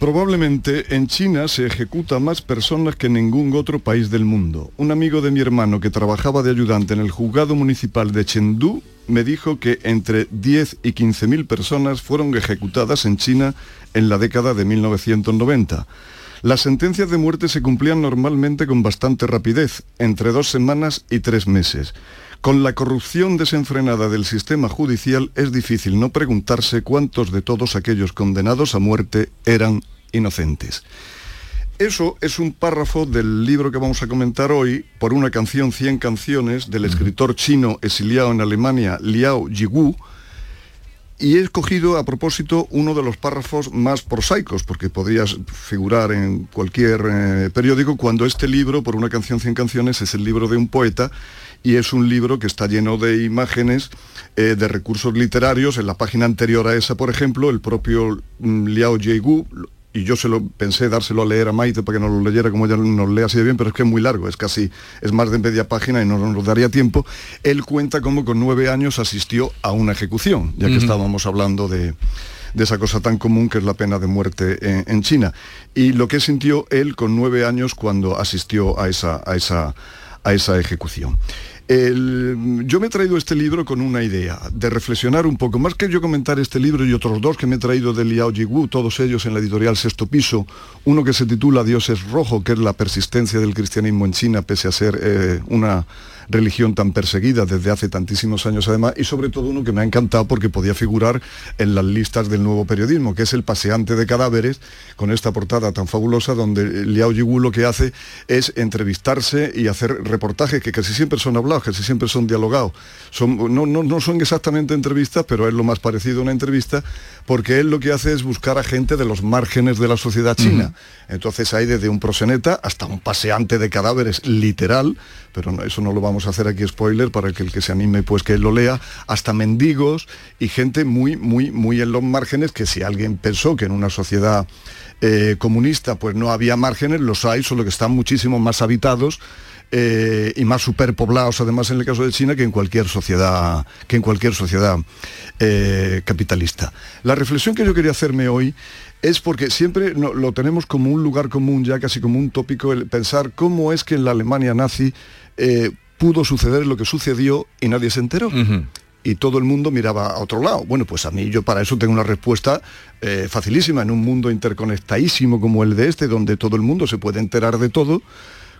Probablemente en China se ejecuta más personas que en ningún otro país del mundo. Un amigo de mi hermano que trabajaba de ayudante en el juzgado municipal de Chengdu me dijo que entre 10 y 15 mil personas fueron ejecutadas en China en la década de 1990. Las sentencias de muerte se cumplían normalmente con bastante rapidez, entre dos semanas y tres meses. Con la corrupción desenfrenada del sistema judicial es difícil no preguntarse cuántos de todos aquellos condenados a muerte eran inocentes. Eso es un párrafo del libro que vamos a comentar hoy, por una canción 100 canciones, del escritor chino exiliado en Alemania, Liao Yigu, y he escogido a propósito uno de los párrafos más prosaicos, porque podrías figurar en cualquier eh, periódico, cuando este libro, por una canción 100 canciones, es el libro de un poeta y es un libro que está lleno de imágenes, eh, de recursos literarios. En la página anterior a esa, por ejemplo, el propio mm, Liao Jiegu, y yo se lo pensé dárselo a leer a Maite para que nos lo leyera como ella nos lee así de bien, pero es que es muy largo, es casi, es más de media página y no nos daría tiempo. Él cuenta cómo con nueve años asistió a una ejecución, ya que estábamos hablando de, de esa cosa tan común que es la pena de muerte en, en China. Y lo que sintió él con nueve años cuando asistió a esa, a esa, a esa ejecución. Yo me he traído este libro con una idea, de reflexionar un poco, más que yo comentar este libro y otros dos que me he traído de Liao Jigu, todos ellos en la editorial Sexto Piso, uno que se titula Dios es rojo, que es la persistencia del cristianismo en China, pese a ser eh, una religión tan perseguida desde hace tantísimos años además, y sobre todo uno que me ha encantado porque podía figurar en las listas del nuevo periodismo, que es El paseante de cadáveres, con esta portada tan fabulosa donde Liao Yigu lo que hace es entrevistarse y hacer reportajes que casi siempre son hablados, casi siempre son dialogados. Son, no, no, no son exactamente entrevistas, pero es lo más parecido a una entrevista, porque él lo que hace es buscar a gente de los márgenes de la sociedad china. Entonces hay desde un proseneta hasta un paseante de cadáveres literal, pero no, eso no lo vamos a hacer aquí spoiler para que el que se anime pues que lo lea, hasta mendigos y gente muy, muy, muy en los márgenes que si alguien pensó que en una sociedad eh, comunista pues no había márgenes, los hay, solo que están muchísimo más habitados eh, y más superpoblados además en el caso de China que en cualquier sociedad que en cualquier sociedad eh, capitalista. La reflexión que yo quería hacerme hoy es porque siempre no- lo tenemos como un lugar común, ya casi como un tópico, el pensar cómo es que en la Alemania nazi pudo suceder lo que sucedió y nadie se enteró. Y todo el mundo miraba a otro lado. Bueno, pues a mí yo para eso tengo una respuesta eh, facilísima. En un mundo interconectadísimo como el de este, donde todo el mundo se puede enterar de todo,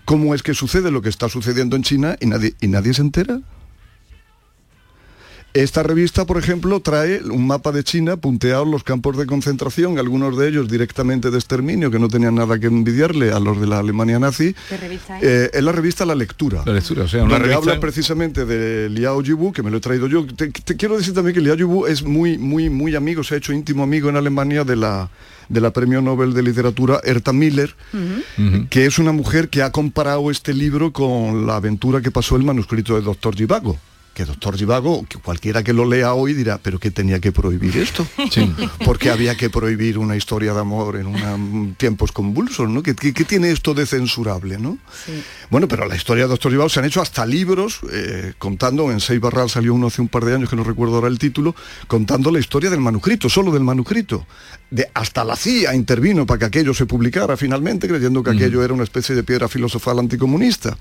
¿cómo es que sucede lo que está sucediendo en China y nadie, y nadie se entera? Esta revista, por ejemplo, trae un mapa de China punteados los campos de concentración, algunos de ellos directamente de exterminio, que no tenían nada que envidiarle a los de la Alemania nazi. ¿Qué revista es? Eh, es la revista La Lectura. La lectura, o sea, una donde revista... habla precisamente de Liao Yibu, que me lo he traído yo. Te, te quiero decir también que Liao Yibu es muy, muy, muy amigo, se ha hecho íntimo amigo en Alemania de la, de la Premio Nobel de Literatura Erta Miller, que es una mujer que ha comparado este libro con la aventura que pasó el manuscrito de Doctor Givago. Que Doctor Givago, que cualquiera que lo lea hoy dirá, pero ¿qué tenía que prohibir esto? Porque había que prohibir una historia de amor en una- mm, tiempos convulsos, ¿no? ¿Qué, qué- qué tiene esto de censurable, no? Bueno, pero la historia de Doctor Givago se han hecho hasta libros eh, contando, en Seis Barral salió uno hace un par de años que no recuerdo ahora el título, contando la historia del manuscrito, solo del manuscrito. De, hasta la CIA intervino para que aquello se publicara finalmente, creyendo que aquello era una especie de piedra filosofal anticomunista.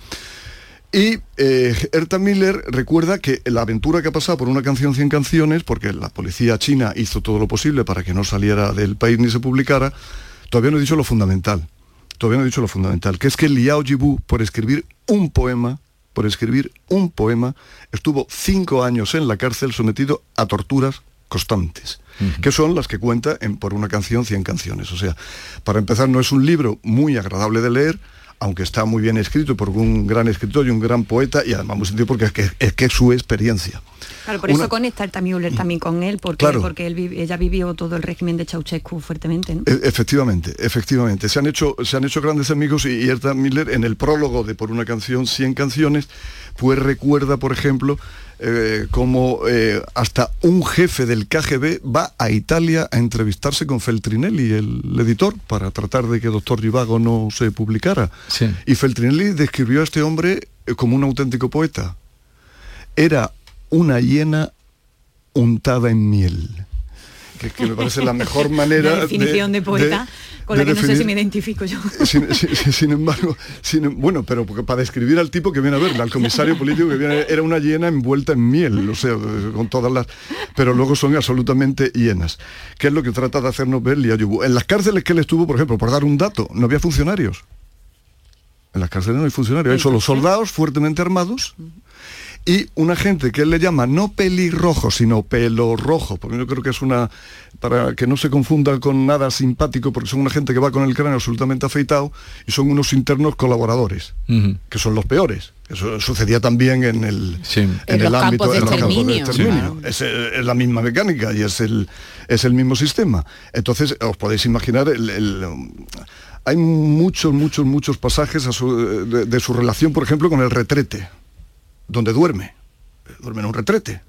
Y eh, Erta Miller recuerda que la aventura que ha pasado por una canción 100 canciones, porque la policía china hizo todo lo posible para que no saliera del país ni se publicara, todavía no he dicho lo fundamental. todavía no he dicho lo fundamental, que es que Liao Jibu, por escribir un poema, por escribir un poema, estuvo cinco años en la cárcel sometido a torturas constantes, que son las que cuenta en Por una canción, 100 canciones. O sea, para empezar, no es un libro muy agradable de leer, aunque está muy bien escrito por un gran escritor y un gran poeta, y además muy sentido porque es que es, que es su experiencia. Claro, por Una- eso conecta el Müller también con él, porque, Claro. porque él ella vivió todo el régimen de Ceausescu fuertemente. ¿no? E- Efectivamente, efectivamente. Se han hecho, se han hecho grandes amigos y, y Erta Miller en el prólogo de Por una canción, 100 canciones, pues recuerda, por ejemplo, eh, cómo eh, hasta un jefe del KGB va a Italia a entrevistarse con Feltrinelli, el, editor, para tratar de que Doctor Givago no se publicara. Y Feltrinelli describió a este hombre eh, como un auténtico poeta. Era una hiena untada en miel. Que, que me parece la mejor manera La definición de, poeta, con la de que no sé si me identifico yo. sin, sin- sin embargo, sin- bueno, pero para describir al tipo que viene a verla, al comisario político que viene, era una hiena envuelta en miel, o sea, con todas las, pero luego son absolutamente hienas. ¿Qué es lo que trata de hacernos ver Liao Yubu? En las cárceles que él estuvo, por ejemplo, por dar un dato, no había funcionarios. En las cárceles no hay funcionarios, hay solo soldados fuertemente armados y una gente que él le llama no pelirrojo, sino pelo rojo, porque yo creo que es una, para que no se confunda con nada simpático, porque son una gente que va con el cráneo absolutamente afeitado y son unos internos colaboradores, que son los peores. Eso sucedía también en el, en En el ámbito de en los campos de exterminio. Es, eh, es la misma mecánica y es el, es el mismo sistema. Entonces, os podéis imaginar, el- el, hay muchos, muchos, muchos pasajes a su- de, de su relación, por ejemplo, con el retrete, donde duerme. Duerme en un retrete.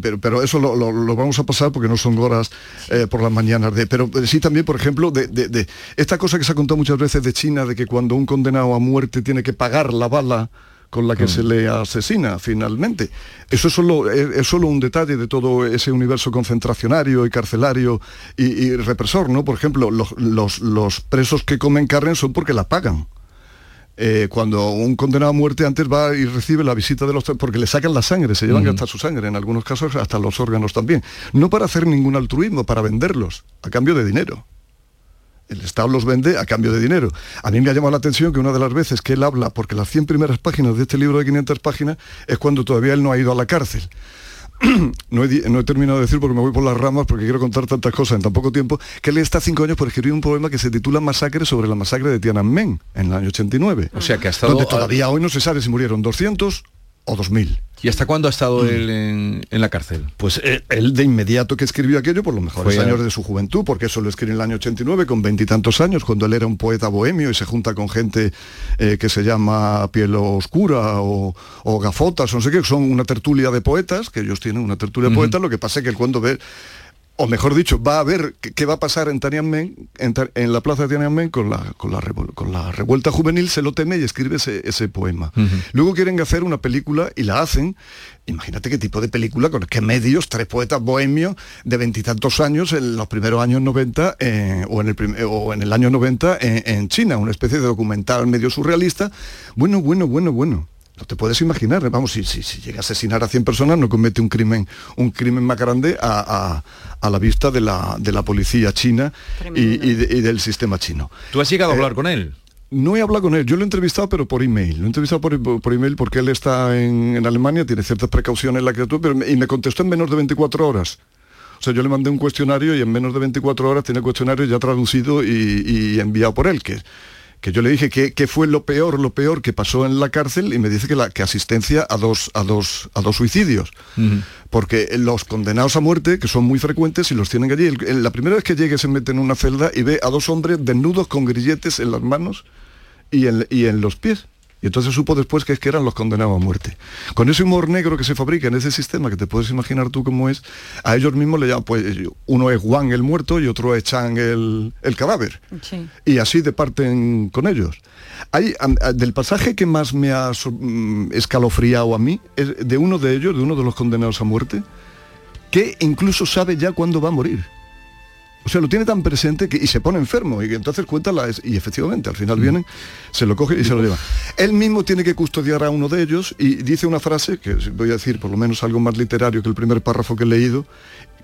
Pero, pero eso lo, lo- lo vamos a pasar porque no son horas eh, por las mañanas de. Pero eh, sí también, por ejemplo, de, de- de esta cosa que se ha contado muchas veces de China, de que cuando un condenado a muerte tiene que pagar la bala con la que se le asesina finalmente. Eso es solo, es, es solo un detalle de todo ese universo concentracionario y carcelario y, y represor, ¿no? Por ejemplo, los, los- los presos que comen carne son porque la pagan. Eh, cuando un condenado a muerte antes va y recibe la visita de los porque le sacan la sangre, se llevan hasta su sangre, en algunos casos hasta los órganos también. No para hacer ningún altruismo, para venderlos, a cambio de dinero. El Estado los vende a cambio de dinero. A mí me ha llamado la atención que una de las veces que él habla, porque las 100 primeras páginas de este libro de 500 páginas es cuando todavía él no ha ido a la cárcel. No, he, di- no he terminado de decir porque me voy por las ramas porque quiero contar tantas cosas en tan poco tiempo, que él está cinco años por escribir un poema que se titula Masacre sobre la masacre de Tiananmen en el año 89. O sea que ha estado- Donde todavía hoy no se sabe si murieron 200 o 2000. ¿Y hasta cuándo ha estado él en, en la cárcel? Pues eh, él de inmediato que escribió aquello por los mejores Fue a- años de su juventud, porque eso lo escribe en el año 89 con veintitantos años, cuando él era un poeta bohemio y se junta con gente eh, que se llama Piel Oscura o, o Gafotas, o no sé qué, que son una tertulia de poetas, que ellos tienen una tertulia de poetas, lo que pasa es que él cuando ve o mejor dicho, va a ver qué, va a pasar en Tiananmen, en, en la plaza de Tiananmen con la, con, la revol- con la revuelta juvenil, se lo teme y escribe ese, ese poema. Luego quieren hacer una película y la hacen. Imagínate qué tipo de película, con qué medios, tres poetas bohemios de veintitantos años en los primeros años 90 eh, o, en el prim- o en el año 90 en, en China, una especie de documental medio surrealista. Bueno, bueno, bueno, bueno. No te puedes imaginar, vamos, si, si, si llega a asesinar a 100 personas no comete un crimen, un crimen más grande a, a- a la vista de la, de la policía china y, y de- y del sistema chino. ¿Tú has llegado a Eh, hablar con él? No he hablado con él, yo lo he entrevistado pero por email, lo he entrevistado por, por- email porque él está en, en Alemania, tiene ciertas precauciones la criatura, pero me- y me contestó en menos de 24 horas. O sea, yo le mandé un cuestionario y en menos de 24 horas tiene el cuestionario ya traducido y, y enviado por él, que, que yo le dije que, que fue lo peor, lo peor que pasó en la cárcel y me dice que, la, que asistencia a dos, a dos, a dos suicidios porque los condenados a muerte, que son muy frecuentes, y los tienen allí, el- el- la primera vez que llegue se mete en una celda y ve a dos hombres desnudos con grilletes en las manos y en, y en los pies. Y entonces supo después que es que eran los condenados a muerte. Con ese humor negro que se fabrica en ese sistema, que te puedes imaginar tú cómo es, a ellos mismos le llaman, pues uno es Juan el muerto y otro es Chang el, el cadáver Sí. y así departen con ellos. Hay, del pasaje que más me ha mm, escalofriado a mí es de uno de ellos, de uno de los condenados a muerte, que incluso sabe ya cuándo va a morir. O sea, lo tiene tan presente que, y se pone enfermo y entonces cuenta la... Y efectivamente, al final vienen, se lo coge y se lo lleva. Él mismo tiene que custodiar a uno de ellos y dice una frase, que voy a decir por lo menos algo más literario que el primer párrafo que he leído,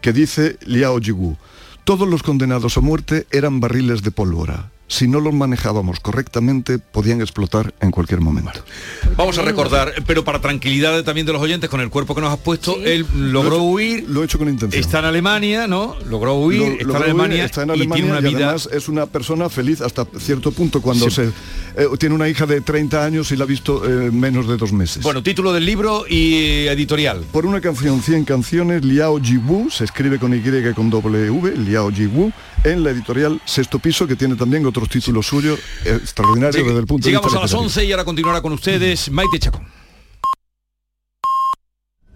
que dice Liao Jigu, todos los condenados a muerte eran barriles de pólvora si no los manejábamos correctamente, podían explotar en cualquier momento. Vamos a recordar, pero para tranquilidad también de los oyentes, con el cuerpo que nos has puesto, él logró huir. Lo he hecho con intención. Está en Alemania, ¿no? Logró huir, Lo- está, logró en huir, Alemania, está en y Alemania tiene una y vida. además es una persona feliz hasta cierto punto cuando Sí. se eh, tiene una hija de 30 años y la ha visto eh, menos de dos meses. Bueno, título del libro y editorial. Por una canción, 100 canciones, Liao Jiwu, se escribe con Y y con doble V, Liao Jiwu, en la editorial Sexto Piso, que tiene también otros títulos suyos eh, extraordinarios desde el punto de vista Llegamos a las literario. 11 y ahora continuará con ustedes Maite Chacón.